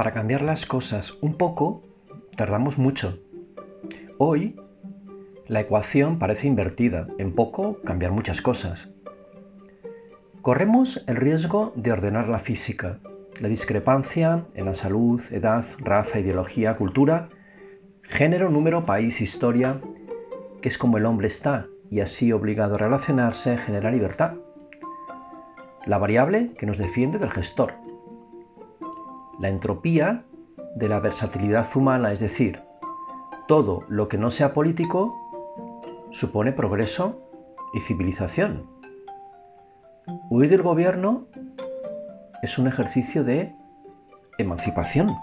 Para cambiar las cosas un poco, tardamos mucho. Hoy, la ecuación parece invertida. En poco, cambiar muchas cosas. Corremos el riesgo de ordenar la física. La discrepancia en la salud, edad, raza, ideología, cultura, género, número, país, historia, que es como el hombre está y así obligado a relacionarse genera libertad. La variable que nos defiende del gestor. La entropía de la versatilidad humana, es decir, todo lo que no sea político, supone progreso y civilización. Huir del gobierno es un ejercicio de emancipación.